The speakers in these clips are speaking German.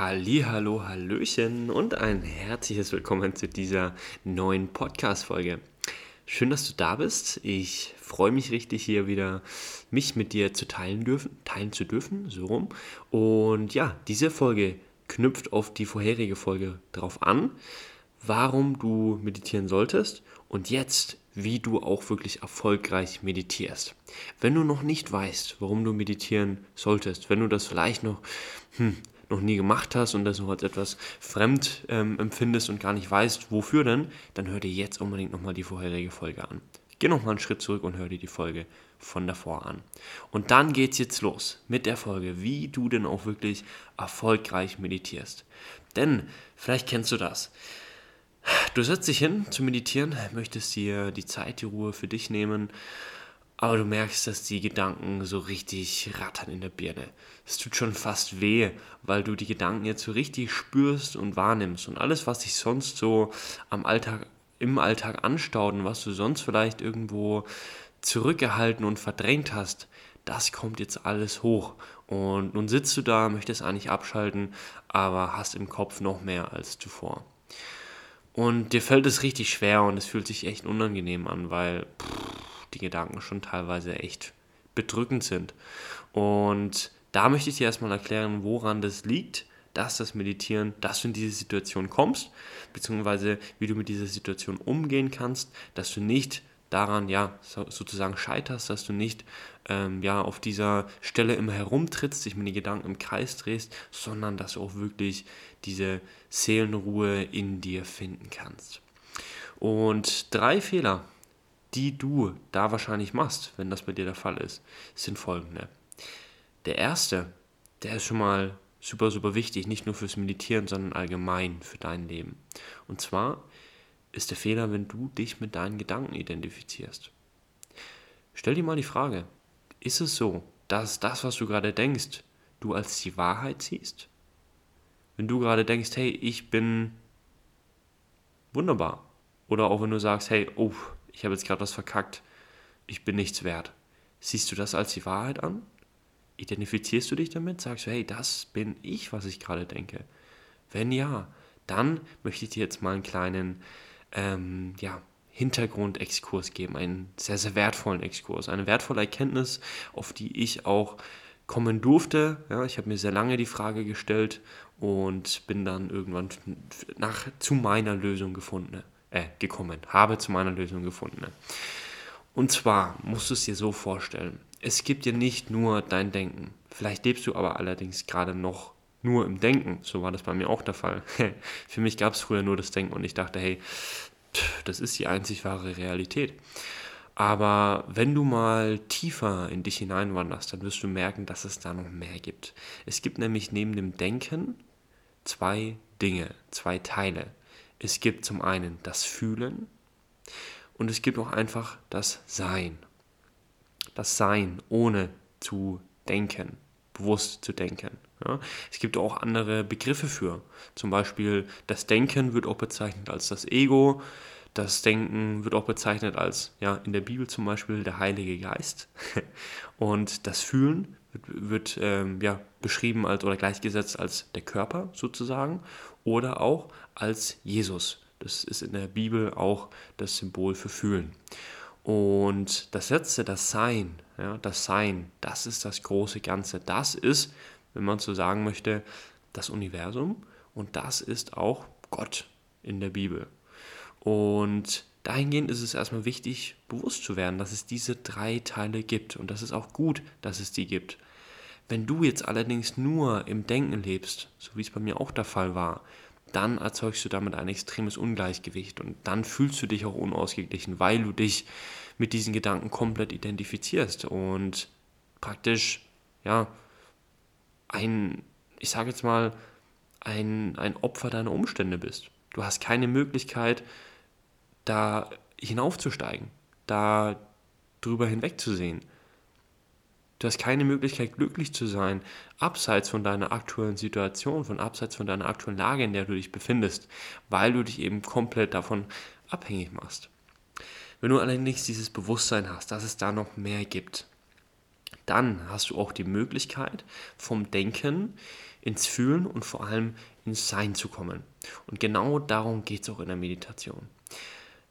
Hallo, Hallöchen und ein herzliches Willkommen zu dieser neuen Podcast-Folge. Schön, dass du da bist. Ich freue mich richtig, hier wieder mich mit dir zu teilen dürfen, teilen zu dürfen, so rum. Und ja, diese Folge knüpft auf die vorherige Folge drauf an, warum du meditieren solltest und jetzt, wie du auch wirklich erfolgreich meditierst. Wenn du noch nicht weißt, warum du meditieren solltest, wenn du das vielleicht noch hm, noch nie gemacht hast und das noch als etwas fremd ähm, empfindest und gar nicht weißt, wofür denn, dann hör dir jetzt unbedingt nochmal die vorherige Folge an. Geh nochmal einen Schritt zurück und hör dir die Folge von davor an. Und dann geht's jetzt los mit der Folge, wie du denn auch wirklich erfolgreich meditierst. Denn, vielleicht kennst du das. Du setzt dich hin zu meditieren, möchtest dir die Zeit, die Ruhe für dich nehmen aber du merkst, dass die Gedanken so richtig rattern in der Birne. Es tut schon fast weh, weil du die Gedanken jetzt so richtig spürst und wahrnimmst. Und alles, was dich sonst so am Alltag, im Alltag anstaut und was du sonst vielleicht irgendwo zurückgehalten und verdrängt hast, das kommt jetzt alles hoch. Und nun sitzt du da, möchtest eigentlich abschalten, aber hast im Kopf noch mehr als zuvor. Und dir fällt es richtig schwer und es fühlt sich echt unangenehm an, weil pff, die Gedanken schon teilweise echt bedrückend sind. Und da möchte ich dir erstmal erklären, woran das liegt, dass das Meditieren, dass du in diese Situation kommst, beziehungsweise wie du mit dieser Situation umgehen kannst, dass du nicht daran ja sozusagen scheiterst, dass du nicht ähm, ja auf dieser Stelle immer herumtrittst, dich mit den Gedanken im Kreis drehst, sondern dass du auch wirklich diese Seelenruhe in dir finden kannst. Und drei Fehler, die du da wahrscheinlich machst, wenn das bei dir der Fall ist, sind folgende. Der erste, der ist schon mal super, super wichtig, nicht nur fürs Meditieren, sondern allgemein für dein Leben. Und zwar ist der Fehler, wenn du dich mit deinen Gedanken identifizierst. Stell dir mal die Frage, ist es so, dass das, was du gerade denkst, du als die Wahrheit siehst? Wenn du gerade denkst, hey, ich bin wunderbar. Oder auch wenn du sagst, hey, oh, ich habe jetzt gerade was verkackt, ich bin nichts wert. Siehst du das als die Wahrheit an? Identifizierst du dich damit? Sagst du, hey, das bin ich, was ich gerade denke? Wenn ja, dann möchte ich dir jetzt mal einen kleinen ähm, ja, Hintergrundexkurs geben, einen sehr, sehr wertvollen Exkurs, eine wertvolle Erkenntnis, auf die ich auch kommen durfte. Ja, ich habe mir sehr lange die Frage gestellt und bin dann irgendwann nach, zu meiner Lösung gefunden äh, gekommen, habe zu meiner Lösung gefunden. Und zwar musst du es dir so vorstellen, es gibt dir nicht nur dein Denken. Vielleicht lebst du aber allerdings gerade noch nur im Denken. So war das bei mir auch der Fall. Für mich gab es früher nur das Denken und ich dachte, hey, das ist die einzig wahre Realität. Aber wenn du mal tiefer in dich hineinwanderst, dann wirst du merken, dass es da noch mehr gibt. Es gibt nämlich neben dem Denken zwei Dinge, zwei Teile. Es gibt zum einen das Fühlen und es gibt auch einfach das Sein. Das Sein ohne zu denken, bewusst zu denken. Ja. Es gibt auch andere Begriffe für. Zum Beispiel das Denken wird auch bezeichnet als das Ego. Das Denken wird auch bezeichnet als, ja, in der Bibel zum Beispiel der Heilige Geist. Und das Fühlen wird, wird ähm, ja, beschrieben als oder gleichgesetzt als der Körper sozusagen oder auch als Jesus. Das ist in der Bibel auch das Symbol für Fühlen. Und das letzte, das Sein, ja, das Sein, das ist das große Ganze. Das ist, wenn man so sagen möchte, das Universum und das ist auch Gott in der Bibel. Und dahingehend ist es erstmal wichtig, bewusst zu werden, dass es diese drei Teile gibt und das ist auch gut, dass es die gibt. Wenn du jetzt allerdings nur im Denken lebst, so wie es bei mir auch der Fall war, dann erzeugst du damit ein extremes Ungleichgewicht und dann fühlst du dich auch unausgeglichen, weil du dich mit diesen Gedanken komplett identifizierst und praktisch, ja, ein, ich sage jetzt mal, ein, ein Opfer deiner Umstände bist. Du hast keine Möglichkeit, da hinaufzusteigen, da drüber hinwegzusehen. Du hast keine Möglichkeit, glücklich zu sein, abseits von deiner aktuellen Situation, von abseits von deiner aktuellen Lage, in der du dich befindest, weil du dich eben komplett davon abhängig machst. Wenn du allerdings dieses Bewusstsein hast, dass es da noch mehr gibt, dann hast du auch die Möglichkeit, vom Denken ins Fühlen und vor allem ins Sein zu kommen. Und genau darum geht es auch in der Meditation.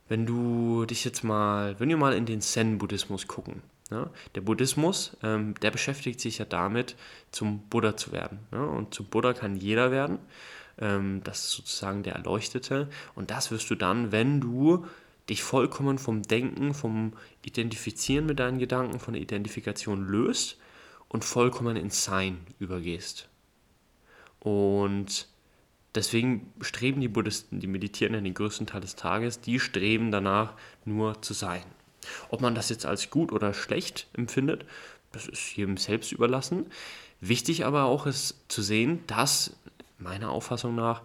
Wenn du dich jetzt mal, wenn wir mal in den Zen-Buddhismus gucken, ja, der Buddhismus, ähm, der beschäftigt sich ja damit, zum Buddha zu werden. Ja, und zum Buddha kann jeder werden. Ähm, das ist sozusagen der Erleuchtete. Und das wirst du dann, wenn du dich vollkommen vom Denken, vom Identifizieren mit deinen Gedanken, von der Identifikation löst und vollkommen ins Sein übergehst. Und deswegen streben die Buddhisten, die meditieren ja den größten Teil des Tages, die streben danach nur zu sein. Ob man das jetzt als gut oder schlecht empfindet, das ist jedem selbst überlassen. Wichtig aber auch ist zu sehen, dass meiner Auffassung nach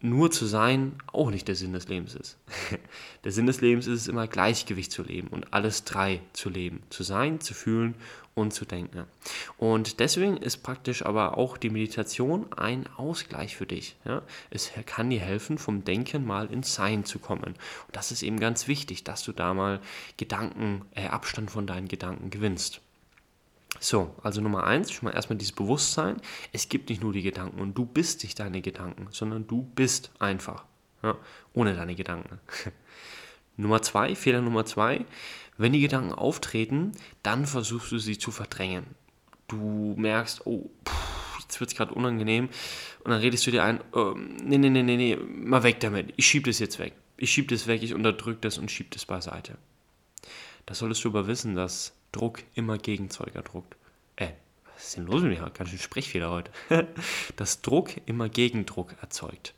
nur zu sein auch nicht der Sinn des Lebens ist. Der Sinn des Lebens ist es immer Gleichgewicht zu leben und alles drei zu leben. Zu sein, zu fühlen und zu denken. Und deswegen ist praktisch aber auch die Meditation ein Ausgleich für dich. Ja? Es kann dir helfen, vom Denken mal ins Sein zu kommen. Und das ist eben ganz wichtig, dass du da mal Gedanken, äh, Abstand von deinen Gedanken gewinnst. So, also Nummer eins, schon mal erstmal dieses Bewusstsein. Es gibt nicht nur die Gedanken und du bist nicht deine Gedanken, sondern du bist einfach. Ja, ohne deine Gedanken. Nummer zwei, Fehler Nummer zwei, wenn die Gedanken auftreten, dann versuchst du sie zu verdrängen. Du merkst, oh, pff, jetzt wird es gerade unangenehm und dann redest du dir ein, oh, nee, nee, nee, nee, nee, mal weg damit, ich schieb das jetzt weg. Ich schieb das weg, ich unterdrücke das und schieb das beiseite. Das solltest du aber wissen, dass Druck immer Gegenzeuger druckt. Äh, was ist denn los mit mir? Ganz schön Sprechfehler heute. dass Druck immer Gegendruck erzeugt.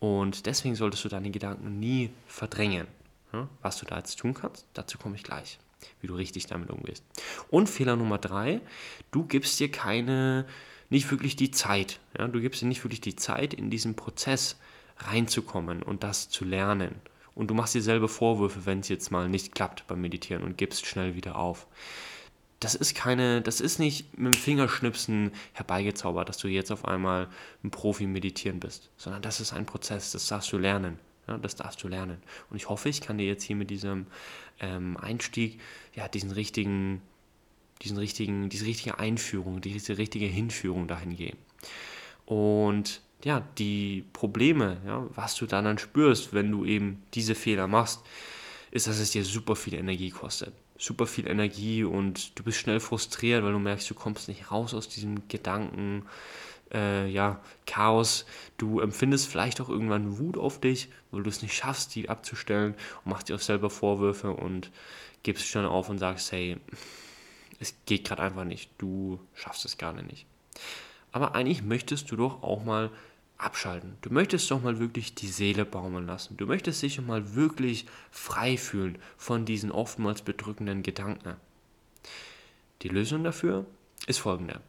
Und deswegen solltest du deine Gedanken nie verdrängen. Was du da jetzt tun kannst, dazu komme ich gleich, wie du richtig damit umgehst. Und Fehler Nummer drei, du gibst dir keine, nicht wirklich die Zeit. Ja? Du gibst dir nicht wirklich die Zeit, in diesen Prozess reinzukommen und das zu lernen und du machst dir selber Vorwürfe, wenn es jetzt mal nicht klappt beim Meditieren und gibst schnell wieder auf. Das ist keine, das ist nicht mit dem Fingerschnipsen herbeigezaubert, dass du jetzt auf einmal ein Profi meditieren bist, sondern das ist ein Prozess, das darfst du lernen. Ja, das darfst du lernen. Und ich hoffe, ich kann dir jetzt hier mit diesem ähm, Einstieg, ja, diesen richtigen, diesen richtigen, diese richtige Einführung, diese richtige Hinführung dahin geben. Und ja, die Probleme, ja, was du dann, dann spürst, wenn du eben diese Fehler machst, ist, dass es dir super viel Energie kostet. Super viel Energie und du bist schnell frustriert, weil du merkst, du kommst nicht raus aus diesem Gedanken, äh, ja, Chaos. Du empfindest vielleicht auch irgendwann Wut auf dich, weil du es nicht schaffst, die abzustellen und machst dir auch selber Vorwürfe und gibst schon auf und sagst, hey, es geht gerade einfach nicht, du schaffst es gerade nicht. Aber eigentlich möchtest du doch auch mal abschalten. Du möchtest doch mal wirklich die Seele baumeln lassen. Du möchtest dich mal wirklich frei fühlen von diesen oftmals bedrückenden Gedanken. Die Lösung dafür ist folgende.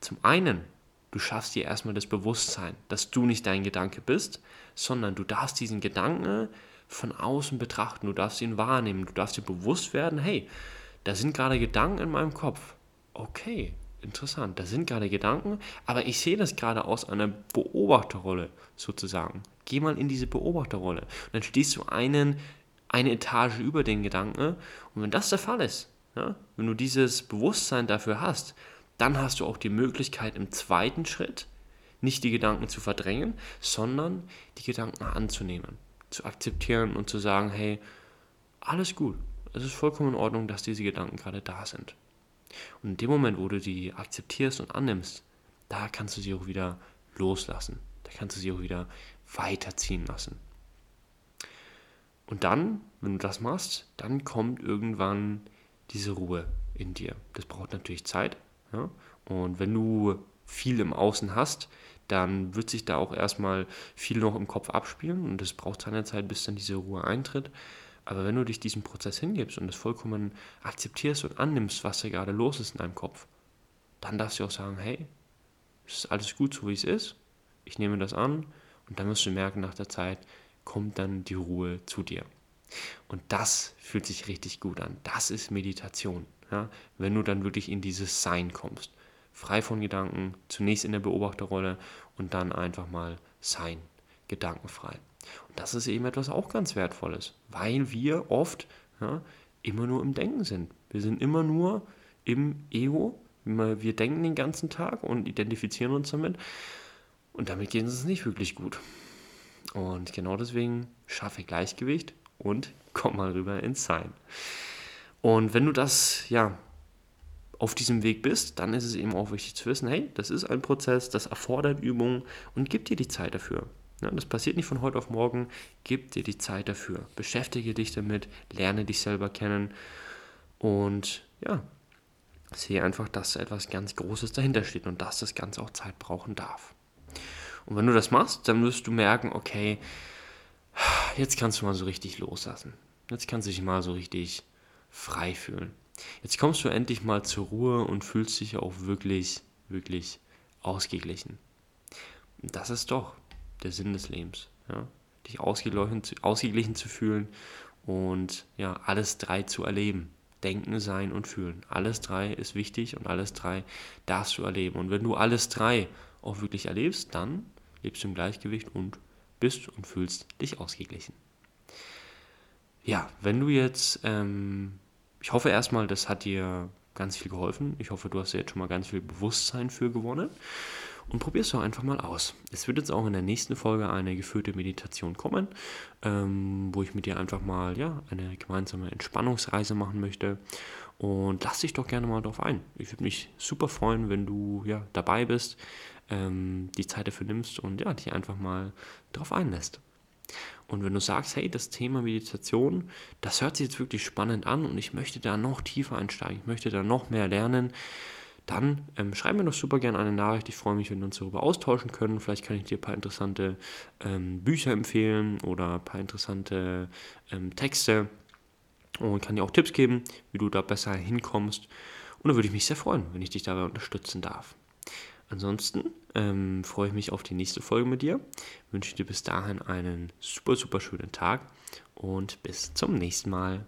Zum einen, du schaffst dir erstmal das Bewusstsein, dass du nicht dein Gedanke bist, sondern du darfst diesen Gedanken von außen betrachten, du darfst ihn wahrnehmen, du darfst dir bewusst werden, hey, da sind gerade Gedanken in meinem Kopf. Okay, interessant, da sind gerade Gedanken, aber ich sehe das gerade aus einer Beobachterrolle sozusagen. Geh mal in diese Beobachterrolle. Und dann stehst du einen, eine Etage über den Gedanken. Und wenn das der Fall ist, ja, wenn du dieses Bewusstsein dafür hast, dann hast du auch die Möglichkeit im zweiten Schritt nicht die Gedanken zu verdrängen, sondern die Gedanken anzunehmen, zu akzeptieren und zu sagen, hey, alles gut, es ist vollkommen in Ordnung, dass diese Gedanken gerade da sind. Und in dem Moment, wo du die akzeptierst und annimmst, da kannst du sie auch wieder loslassen. Da kannst du sie auch wieder weiterziehen lassen. Und dann, wenn du das machst, dann kommt irgendwann diese Ruhe in dir. Das braucht natürlich Zeit. Ja? Und wenn du viel im Außen hast, dann wird sich da auch erstmal viel noch im Kopf abspielen und es braucht seine Zeit, bis dann diese Ruhe eintritt. Aber wenn du dich diesem Prozess hingibst und es vollkommen akzeptierst und annimmst, was da gerade los ist in deinem Kopf, dann darfst du auch sagen, hey, es ist alles gut so wie es ist, ich nehme das an und dann wirst du merken, nach der Zeit kommt dann die Ruhe zu dir. Und das fühlt sich richtig gut an. Das ist Meditation. Ja? Wenn du dann wirklich in dieses Sein kommst. Frei von Gedanken, zunächst in der Beobachterrolle und dann einfach mal sein, gedankenfrei. Und das ist eben etwas auch ganz Wertvolles, weil wir oft ja, immer nur im Denken sind. Wir sind immer nur im Ego, Wir denken den ganzen Tag und identifizieren uns damit. Und damit geht es uns nicht wirklich gut. Und genau deswegen schaffe Gleichgewicht und komm mal rüber ins Sein. Und wenn du das, ja, auf diesem Weg bist, dann ist es eben auch wichtig zu wissen, hey, das ist ein Prozess, das erfordert Übung und gib dir die Zeit dafür. Ja, das passiert nicht von heute auf morgen, gib dir die Zeit dafür. Beschäftige dich damit, lerne dich selber kennen und ja, sehe einfach, dass etwas ganz Großes dahinter steht und dass das Ganze auch Zeit brauchen darf. Und wenn du das machst, dann wirst du merken, okay, jetzt kannst du mal so richtig loslassen. Jetzt kannst du dich mal so richtig frei fühlen. Jetzt kommst du endlich mal zur Ruhe und fühlst dich auch wirklich, wirklich ausgeglichen. Und das ist doch der Sinn des Lebens. Ja? Dich ausgeglichen, ausgeglichen zu fühlen und ja, alles drei zu erleben. Denken, Sein und Fühlen. Alles drei ist wichtig und alles drei darfst du erleben. Und wenn du alles drei auch wirklich erlebst, dann lebst du im Gleichgewicht und bist und fühlst dich ausgeglichen. Ja, wenn du jetzt ähm, ich hoffe erstmal, das hat dir ganz viel geholfen. Ich hoffe, du hast jetzt schon mal ganz viel Bewusstsein für gewonnen. Und probier es doch einfach mal aus. Es wird jetzt auch in der nächsten Folge eine geführte Meditation kommen, ähm, wo ich mit dir einfach mal ja, eine gemeinsame Entspannungsreise machen möchte. Und lass dich doch gerne mal darauf ein. Ich würde mich super freuen, wenn du ja, dabei bist, ähm, die Zeit dafür nimmst und ja, dich einfach mal darauf einlässt. Und wenn du sagst, hey, das Thema Meditation, das hört sich jetzt wirklich spannend an und ich möchte da noch tiefer einsteigen, ich möchte da noch mehr lernen, dann ähm, schreib mir doch super gerne eine Nachricht. Ich freue mich, wenn wir uns darüber austauschen können. Vielleicht kann ich dir ein paar interessante ähm, Bücher empfehlen oder ein paar interessante ähm, Texte und kann dir auch Tipps geben, wie du da besser hinkommst. Und da würde ich mich sehr freuen, wenn ich dich dabei unterstützen darf. Ansonsten ähm, freue ich mich auf die nächste Folge mit dir. Wünsche dir bis dahin einen super, super schönen Tag und bis zum nächsten Mal.